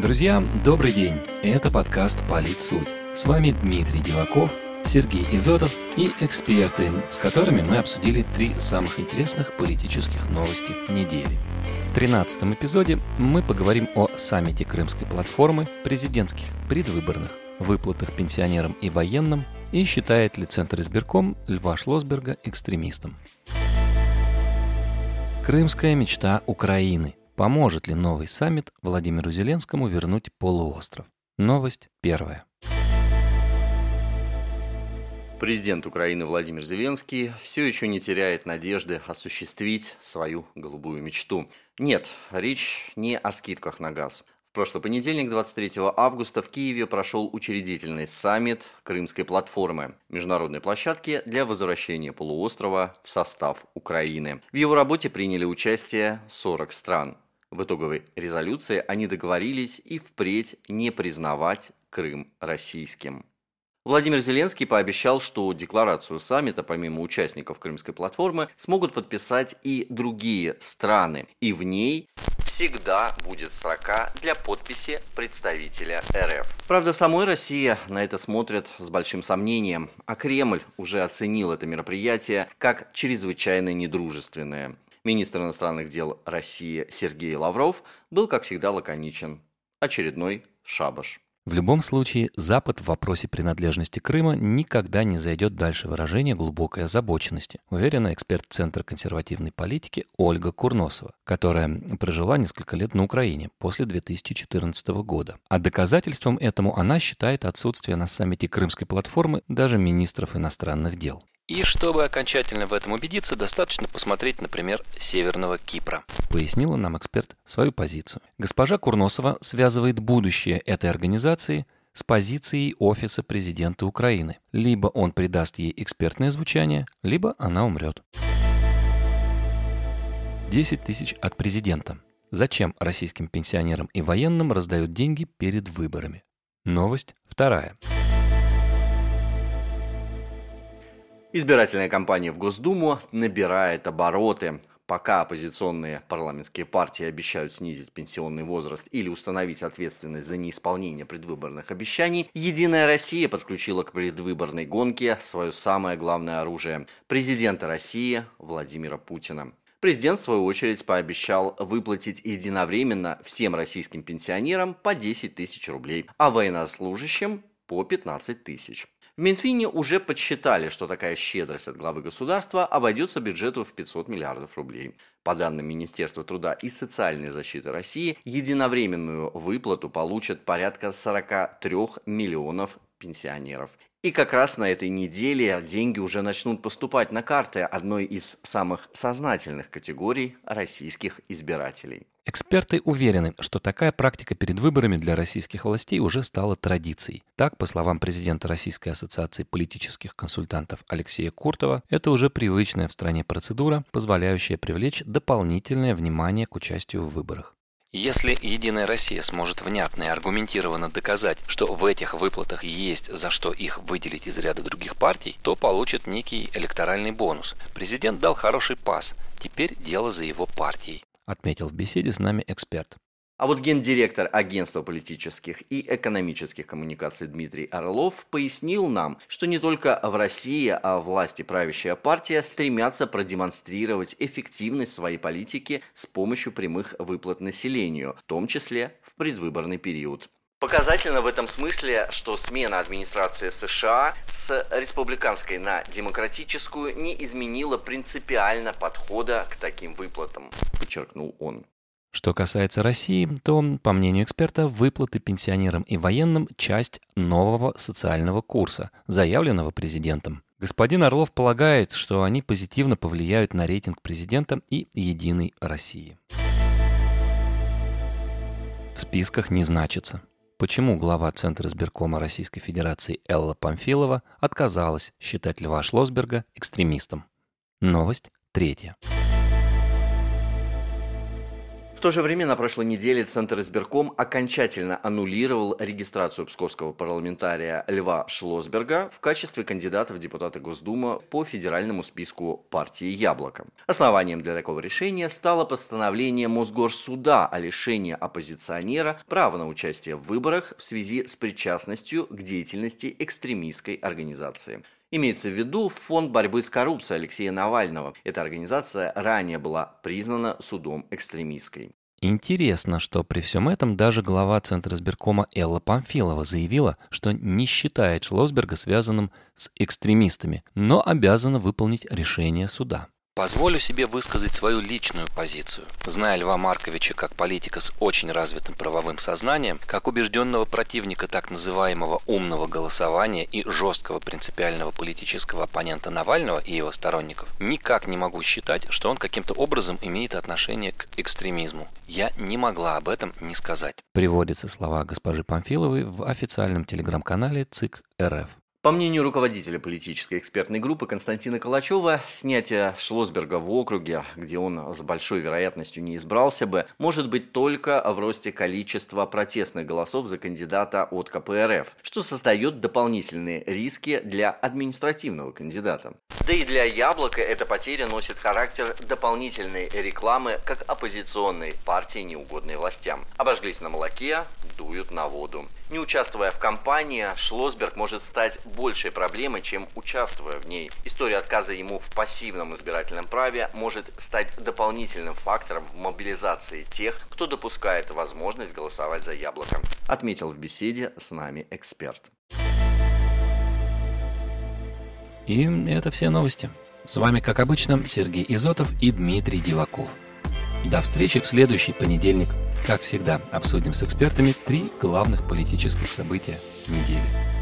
Друзья, добрый день! Это подкаст «Политсуть». С вами Дмитрий Диваков, Сергей Изотов и эксперты, с которыми мы обсудили три самых интересных политических новости недели. В 13 эпизоде мы поговорим о саммите Крымской платформы, президентских предвыборных, выплатах пенсионерам и военным и считает ли Центр избирком Льва Шлосберга экстремистом. Крымская мечта Украины. Поможет ли новый саммит Владимиру Зеленскому вернуть полуостров? Новость первая. Президент Украины Владимир Зеленский все еще не теряет надежды осуществить свою голубую мечту. Нет, речь не о скидках на газ. В прошлый понедельник, 23 августа, в Киеве прошел учредительный саммит Крымской платформы, международной площадки для возвращения полуострова в состав Украины. В его работе приняли участие 40 стран. В итоговой резолюции они договорились и впредь не признавать Крым российским. Владимир Зеленский пообещал, что декларацию саммита, помимо участников Крымской платформы, смогут подписать и другие страны, и в ней всегда будет строка для подписи представителя РФ. Правда, в самой России на это смотрят с большим сомнением, а Кремль уже оценил это мероприятие как чрезвычайно недружественное. Министр иностранных дел России Сергей Лавров был, как всегда, лаконичен. Очередной шабаш. В любом случае, Запад в вопросе принадлежности Крыма никогда не зайдет дальше выражения глубокой озабоченности, уверена эксперт Центра консервативной политики Ольга Курносова, которая прожила несколько лет на Украине после 2014 года. А доказательством этому она считает отсутствие на саммите Крымской платформы даже министров иностранных дел. И чтобы окончательно в этом убедиться, достаточно посмотреть, например, Северного Кипра. Пояснила нам эксперт свою позицию. Госпожа Курносова связывает будущее этой организации с позицией Офиса президента Украины. Либо он придаст ей экспертное звучание, либо она умрет. 10 тысяч от президента. Зачем российским пенсионерам и военным раздают деньги перед выборами? Новость вторая. Избирательная кампания в Госдуму набирает обороты. Пока оппозиционные парламентские партии обещают снизить пенсионный возраст или установить ответственность за неисполнение предвыборных обещаний, Единая Россия подключила к предвыборной гонке свое самое главное оружие – президента России Владимира Путина. Президент, в свою очередь, пообещал выплатить единовременно всем российским пенсионерам по 10 тысяч рублей, а военнослужащим по 15 тысяч. Минфине уже подсчитали, что такая щедрость от главы государства обойдется бюджету в 500 миллиардов рублей. По данным Министерства труда и социальной защиты России, единовременную выплату получат порядка 43 миллионов пенсионеров. И как раз на этой неделе деньги уже начнут поступать на карты одной из самых сознательных категорий российских избирателей. Эксперты уверены, что такая практика перед выборами для российских властей уже стала традицией. Так, по словам президента Российской ассоциации политических консультантов Алексея Куртова, это уже привычная в стране процедура, позволяющая привлечь дополнительное внимание к участию в выборах. Если «Единая Россия» сможет внятно и аргументированно доказать, что в этих выплатах есть за что их выделить из ряда других партий, то получит некий электоральный бонус. Президент дал хороший пас, теперь дело за его партией, отметил в беседе с нами эксперт. А вот гендиректор Агентства политических и экономических коммуникаций Дмитрий Орлов пояснил нам, что не только в России, а власти правящая партия стремятся продемонстрировать эффективность своей политики с помощью прямых выплат населению, в том числе в предвыборный период. Показательно в этом смысле, что смена администрации США с республиканской на демократическую не изменила принципиально подхода к таким выплатам, подчеркнул он. Что касается России, то, по мнению эксперта, выплаты пенсионерам и военным – часть нового социального курса, заявленного президентом. Господин Орлов полагает, что они позитивно повлияют на рейтинг президента и «Единой России». В списках не значится. Почему глава Центра избиркома Российской Федерации Элла Памфилова отказалась считать Льва Шлосберга экстремистом? Новость третья. В то же время на прошлой неделе Центр избирком окончательно аннулировал регистрацию псковского парламентария Льва Шлосберга в качестве кандидата в депутаты Госдумы по федеральному списку партии «Яблоко». Основанием для такого решения стало постановление Мосгорсуда о лишении оппозиционера права на участие в выборах в связи с причастностью к деятельности экстремистской организации. Имеется в виду Фонд борьбы с коррупцией Алексея Навального. Эта организация ранее была признана судом экстремистской. Интересно, что при всем этом даже глава Центра избиркома Элла Памфилова заявила, что не считает Шлосберга связанным с экстремистами, но обязана выполнить решение суда. Позволю себе высказать свою личную позицию. Зная Льва Марковича как политика с очень развитым правовым сознанием, как убежденного противника так называемого умного голосования и жесткого принципиального политического оппонента Навального и его сторонников, никак не могу считать, что он каким-то образом имеет отношение к экстремизму. Я не могла об этом не сказать. Приводятся слова госпожи Памфиловой в официальном телеграм-канале ЦИК РФ. По мнению руководителя политической экспертной группы Константина Калачева, снятие Шлосберга в округе, где он с большой вероятностью не избрался бы, может быть только в росте количества протестных голосов за кандидата от КПРФ, что создает дополнительные риски для административного кандидата. Да и для Яблока эта потеря носит характер дополнительной рекламы как оппозиционной партии, неугодной властям. Обожглись на молоке, дуют на воду. Не участвуя в кампании, Шлосберг может стать большей проблемой, чем участвуя в ней. История отказа ему в пассивном избирательном праве может стать дополнительным фактором в мобилизации тех, кто допускает возможность голосовать за яблоко, отметил в беседе с нами эксперт. И это все новости. С вами, как обычно, Сергей Изотов и Дмитрий Диваков. До встречи в следующий понедельник. Как всегда, обсудим с экспертами три главных политических события недели.